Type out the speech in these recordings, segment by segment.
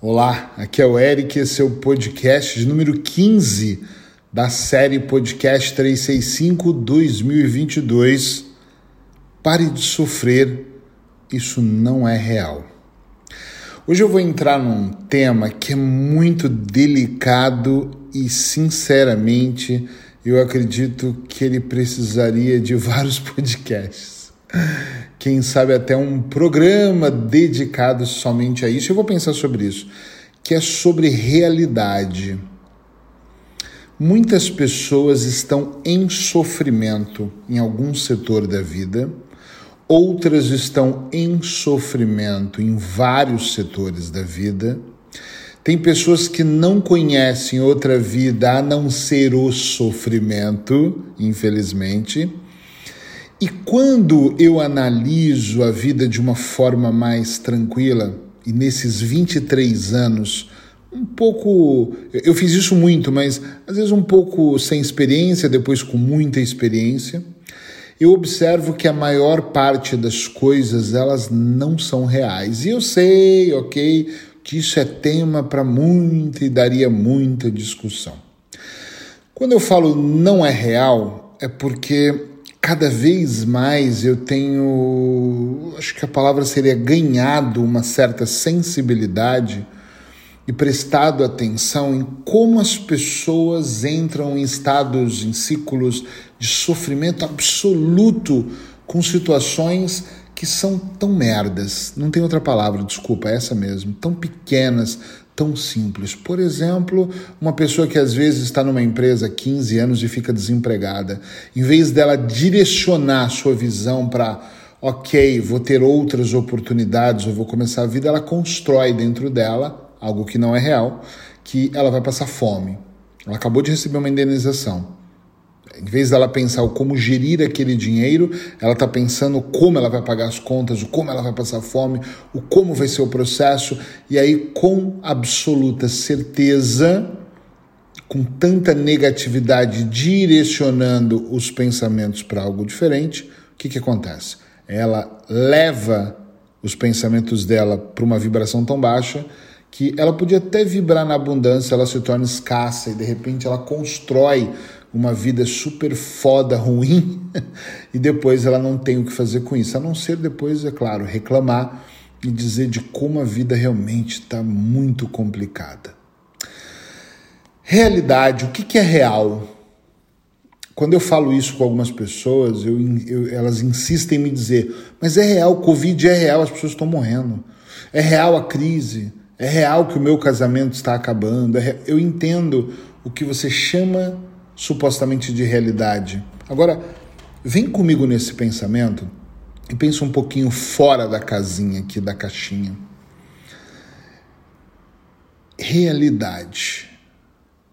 Olá, aqui é o Eric, esse é o podcast de número 15 da série Podcast 365 2022. Pare de sofrer, isso não é real. Hoje eu vou entrar num tema que é muito delicado e, sinceramente, eu acredito que ele precisaria de vários podcasts quem sabe até um programa dedicado somente a isso. Eu vou pensar sobre isso, que é sobre realidade. Muitas pessoas estão em sofrimento em algum setor da vida, outras estão em sofrimento em vários setores da vida. Tem pessoas que não conhecem outra vida a não ser o sofrimento, infelizmente. E quando eu analiso a vida de uma forma mais tranquila, e nesses 23 anos, um pouco. Eu fiz isso muito, mas às vezes um pouco sem experiência, depois com muita experiência. Eu observo que a maior parte das coisas elas não são reais. E eu sei, ok, que isso é tema para muita e daria muita discussão. Quando eu falo não é real, é porque cada vez mais eu tenho, acho que a palavra seria ganhado uma certa sensibilidade e prestado atenção em como as pessoas entram em estados, em ciclos de sofrimento absoluto com situações que são tão merdas, não tem outra palavra, desculpa, é essa mesmo, tão pequenas, tão simples. Por exemplo, uma pessoa que às vezes está numa empresa há 15 anos e fica desempregada, em vez dela direcionar sua visão para, ok, vou ter outras oportunidades, ou vou começar a vida, ela constrói dentro dela algo que não é real, que ela vai passar fome. Ela acabou de receber uma indenização em vez dela pensar o como gerir aquele dinheiro, ela está pensando como ela vai pagar as contas, o como ela vai passar fome, o como vai ser o processo, e aí, com absoluta certeza, com tanta negatividade direcionando os pensamentos para algo diferente, o que, que acontece? Ela leva os pensamentos dela para uma vibração tão baixa que ela podia até vibrar na abundância, ela se torna escassa e de repente ela constrói uma vida super foda, ruim, e depois ela não tem o que fazer com isso, a não ser depois, é claro, reclamar e dizer de como a vida realmente está muito complicada. Realidade, o que, que é real? Quando eu falo isso com algumas pessoas, eu, eu, elas insistem em me dizer: mas é real, o Covid é real, as pessoas estão morrendo. É real a crise. É real que o meu casamento está acabando. É eu entendo o que você chama supostamente de realidade. Agora, vem comigo nesse pensamento e pensa um pouquinho fora da casinha aqui, da caixinha. Realidade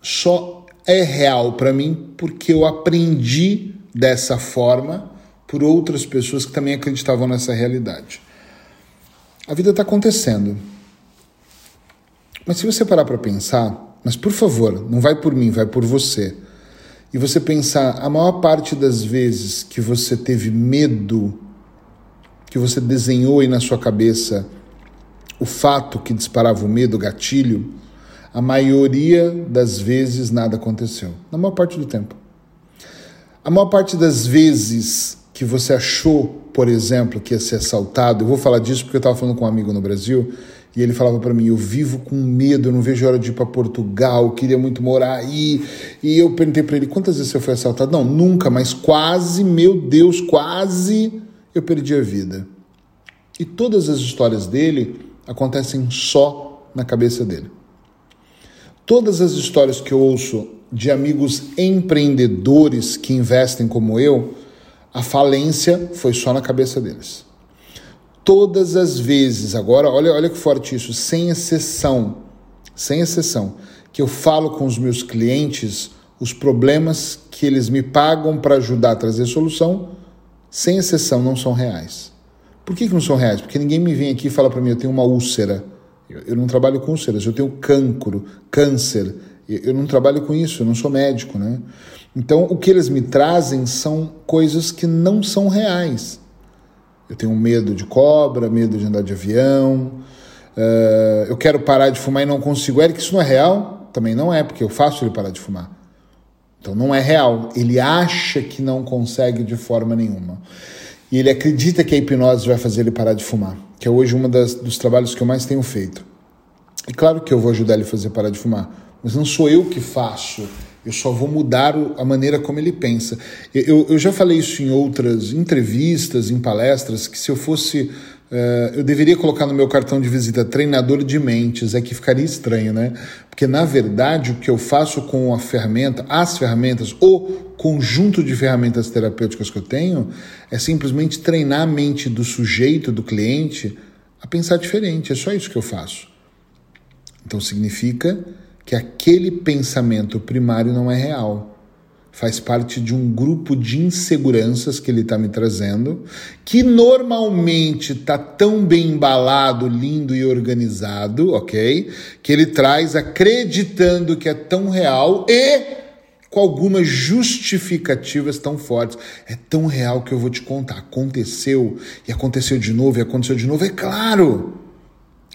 só é real para mim porque eu aprendi dessa forma por outras pessoas que também acreditavam nessa realidade. A vida está acontecendo. Mas se você parar para pensar, mas por favor, não vai por mim, vai por você e você pensar a maior parte das vezes que você teve medo, que você desenhou aí na sua cabeça o fato que disparava o medo, o gatilho, a maioria das vezes nada aconteceu. Na maior parte do tempo. A maior parte das vezes que você achou, por exemplo, que ia ser assaltado, eu vou falar disso porque eu estava falando com um amigo no Brasil e ele falava para mim: Eu vivo com medo, eu não vejo a hora de ir para Portugal, queria muito morar aí. E eu perguntei para ele: Quantas vezes você foi assaltado? Não, nunca, mas quase, meu Deus, quase eu perdi a vida. E todas as histórias dele acontecem só na cabeça dele. Todas as histórias que eu ouço de amigos empreendedores que investem como eu, a falência foi só na cabeça deles todas as vezes, agora olha, olha que forte isso, sem exceção, sem exceção, que eu falo com os meus clientes os problemas que eles me pagam para ajudar a trazer solução, sem exceção, não são reais. Por que, que não são reais? Porque ninguém me vem aqui e fala para mim, eu tenho uma úlcera. Eu, eu, não trabalho com úlceras, eu tenho cancro, câncer. Eu, eu não trabalho com isso, eu não sou médico, né? Então, o que eles me trazem são coisas que não são reais. Eu tenho medo de cobra, medo de andar de avião, Uh, eu quero parar de fumar e não consigo. Eric, isso não é real? Também não é, porque eu faço ele parar de fumar. Então não é real. Ele acha que não consegue de forma nenhuma. E ele acredita que a hipnose vai fazer ele parar de fumar, que é hoje um dos trabalhos que eu mais tenho feito. E claro que eu vou ajudar ele a fazer parar de fumar, mas não sou eu que faço. Eu só vou mudar a maneira como ele pensa. Eu, eu já falei isso em outras entrevistas, em palestras, que se eu fosse Uh, eu deveria colocar no meu cartão de visita treinador de mentes, é que ficaria estranho, né? Porque na verdade o que eu faço com a ferramenta, as ferramentas, o conjunto de ferramentas terapêuticas que eu tenho, é simplesmente treinar a mente do sujeito, do cliente, a pensar diferente. É só isso que eu faço. Então significa que aquele pensamento primário não é real faz parte de um grupo de inseguranças que ele está me trazendo, que normalmente está tão bem embalado, lindo e organizado, ok? Que ele traz acreditando que é tão real e com algumas justificativas tão fortes. É tão real que eu vou te contar. Aconteceu, e aconteceu de novo, e aconteceu de novo. É claro!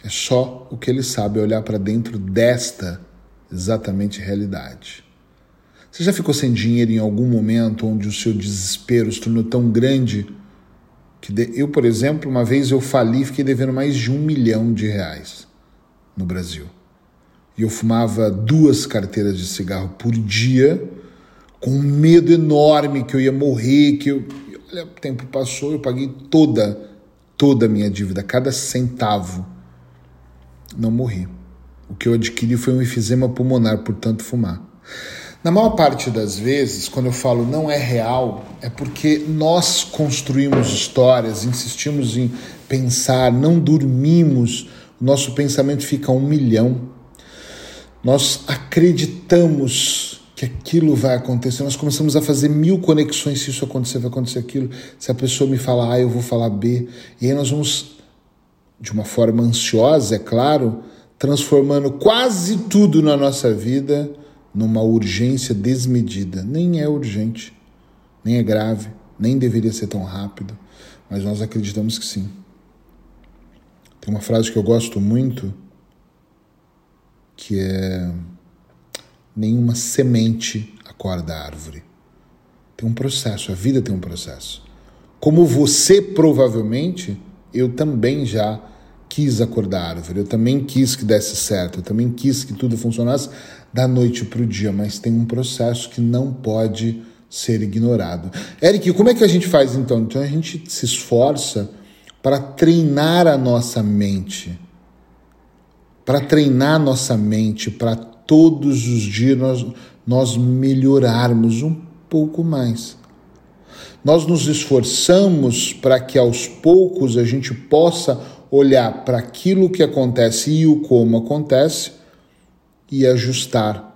É só o que ele sabe olhar para dentro desta exatamente realidade. Você já ficou sem dinheiro em algum momento onde o seu desespero se tornou tão grande que eu, por exemplo, uma vez eu fali e fiquei devendo mais de um milhão de reais no Brasil. E eu fumava duas carteiras de cigarro por dia, com um medo enorme que eu ia morrer, que eu... Olha, o tempo passou, eu paguei toda, toda a minha dívida, cada centavo. Não morri. O que eu adquiri foi um enfisema pulmonar por tanto fumar. Na maior parte das vezes, quando eu falo não é real, é porque nós construímos histórias, insistimos em pensar, não dormimos, nosso pensamento fica um milhão. Nós acreditamos que aquilo vai acontecer, nós começamos a fazer mil conexões se isso acontecer, vai acontecer aquilo. Se a pessoa me fala A, eu vou falar B. E aí nós vamos, de uma forma ansiosa, é claro, transformando quase tudo na nossa vida numa urgência desmedida. Nem é urgente, nem é grave, nem deveria ser tão rápido, mas nós acreditamos que sim. Tem uma frase que eu gosto muito que é nenhuma semente acorda a árvore. Tem um processo, a vida tem um processo. Como você provavelmente, eu também já quis acordar árvore, eu também quis que desse certo, eu também quis que tudo funcionasse da noite para o dia, mas tem um processo que não pode ser ignorado. Eric, como é que a gente faz então? Então a gente se esforça para treinar a nossa mente, para treinar a nossa mente, para todos os dias nós, nós melhorarmos um pouco mais. Nós nos esforçamos para que aos poucos a gente possa olhar para aquilo que acontece e o como acontece e ajustar.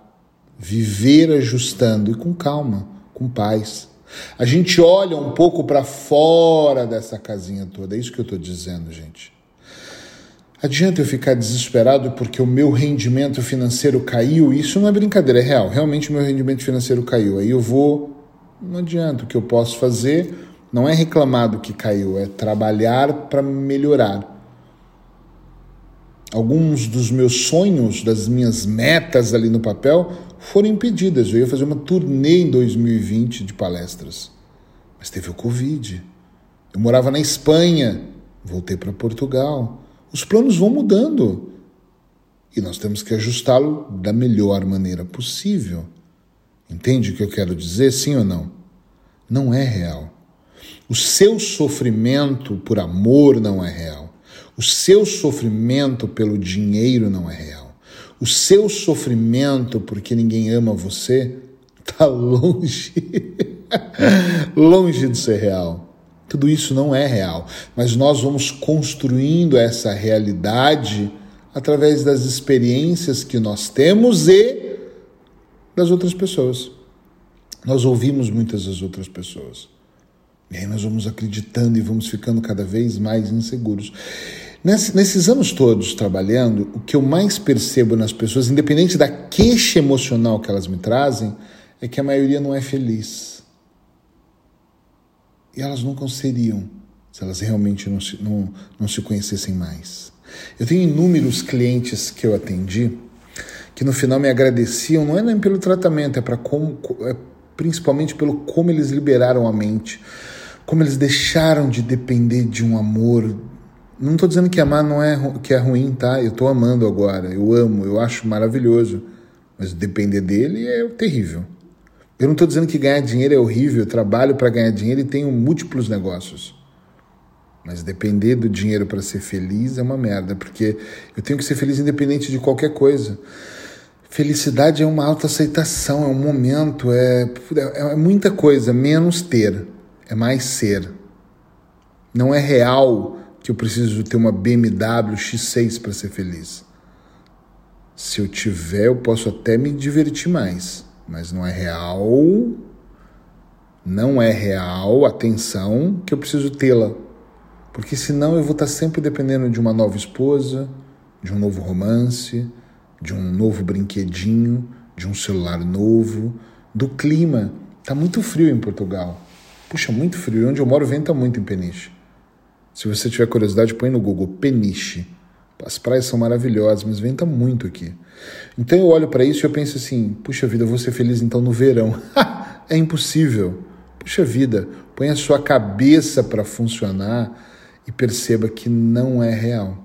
Viver ajustando e com calma, com paz. A gente olha um pouco para fora dessa casinha toda, é isso que eu estou dizendo, gente. Adianta eu ficar desesperado porque o meu rendimento financeiro caiu? Isso não é brincadeira, é real. Realmente o meu rendimento financeiro caiu. Aí eu vou. Não adianta. O que eu posso fazer não é reclamar do que caiu, é trabalhar para melhorar alguns dos meus sonhos, das minhas metas ali no papel, foram impedidas. Eu ia fazer uma turnê em 2020 de palestras, mas teve o Covid. Eu morava na Espanha, voltei para Portugal. Os planos vão mudando e nós temos que ajustá-lo da melhor maneira possível. Entende o que eu quero dizer, sim ou não? Não é real. O seu sofrimento por amor não é real. O seu sofrimento pelo dinheiro não é real. O seu sofrimento porque ninguém ama você está longe, longe de ser real. Tudo isso não é real, mas nós vamos construindo essa realidade através das experiências que nós temos e das outras pessoas. Nós ouvimos muitas das outras pessoas. E aí nós vamos acreditando e vamos ficando cada vez mais inseguros. Nesses anos todos trabalhando, o que eu mais percebo nas pessoas, independente da queixa emocional que elas me trazem, é que a maioria não é feliz. E elas nunca seriam se elas realmente não se, não, não se conhecessem mais. Eu tenho inúmeros clientes que eu atendi que no final me agradeciam, não é nem pelo tratamento, é como, é principalmente pelo como eles liberaram a mente, como eles deixaram de depender de um amor. Não estou dizendo que amar não é que é ruim, tá? Eu estou amando agora, eu amo, eu acho maravilhoso, mas depender dele é terrível. Eu não estou dizendo que ganhar dinheiro é horrível, eu trabalho para ganhar dinheiro e tenho múltiplos negócios. Mas depender do dinheiro para ser feliz é uma merda, porque eu tenho que ser feliz independente de qualquer coisa. Felicidade é uma autoaceitação, é um momento, é, é muita coisa, menos ter, é mais ser. Não é real que eu preciso ter uma BMW X6 para ser feliz. Se eu tiver, eu posso até me divertir mais, mas não é real. Não é real, atenção, que eu preciso tê-la. Porque senão eu vou estar sempre dependendo de uma nova esposa, de um novo romance, de um novo brinquedinho, de um celular novo, do clima. Tá muito frio em Portugal. Puxa, muito frio. Onde eu moro venta muito em Peniche. Se você tiver curiosidade, põe no Google Peniche. As praias são maravilhosas, mas venta muito aqui. Então eu olho para isso e eu penso assim: puxa vida, eu vou ser feliz então no verão. é impossível. Puxa vida, põe a sua cabeça para funcionar e perceba que não é real.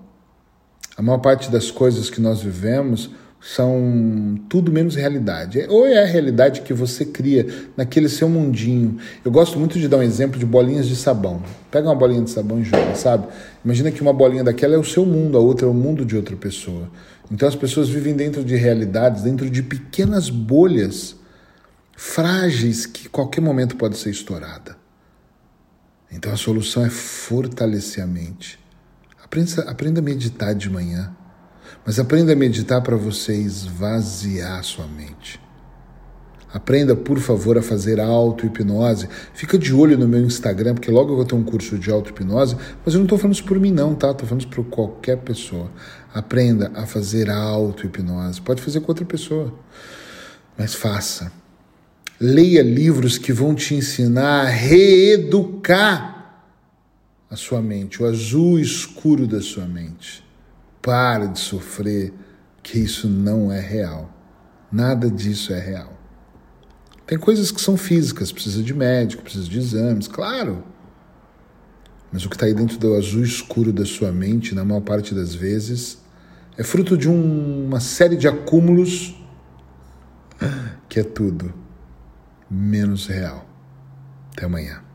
A maior parte das coisas que nós vivemos são tudo menos realidade. Ou é a realidade que você cria naquele seu mundinho. Eu gosto muito de dar um exemplo de bolinhas de sabão. Pega uma bolinha de sabão e joga, sabe? Imagina que uma bolinha daquela é o seu mundo, a outra é o mundo de outra pessoa. Então as pessoas vivem dentro de realidades, dentro de pequenas bolhas frágeis que qualquer momento pode ser estourada. Então a solução é fortalecer a mente. Aprenda, aprenda a meditar de manhã, mas aprenda a meditar para você esvaziar sua mente. Aprenda, por favor, a fazer auto-hipnose. Fica de olho no meu Instagram, porque logo eu vou ter um curso de auto-hipnose, mas eu não estou falando isso por mim, não, tá? Estou falando isso para qualquer pessoa. Aprenda a fazer auto-hipnose. Pode fazer com outra pessoa, mas faça. Leia livros que vão te ensinar a reeducar a sua mente, o azul escuro da sua mente. Pare de sofrer que isso não é real. Nada disso é real. Tem coisas que são físicas, precisa de médico, precisa de exames, claro. Mas o que está aí dentro do azul escuro da sua mente, na maior parte das vezes, é fruto de um, uma série de acúmulos que é tudo menos real. Até amanhã.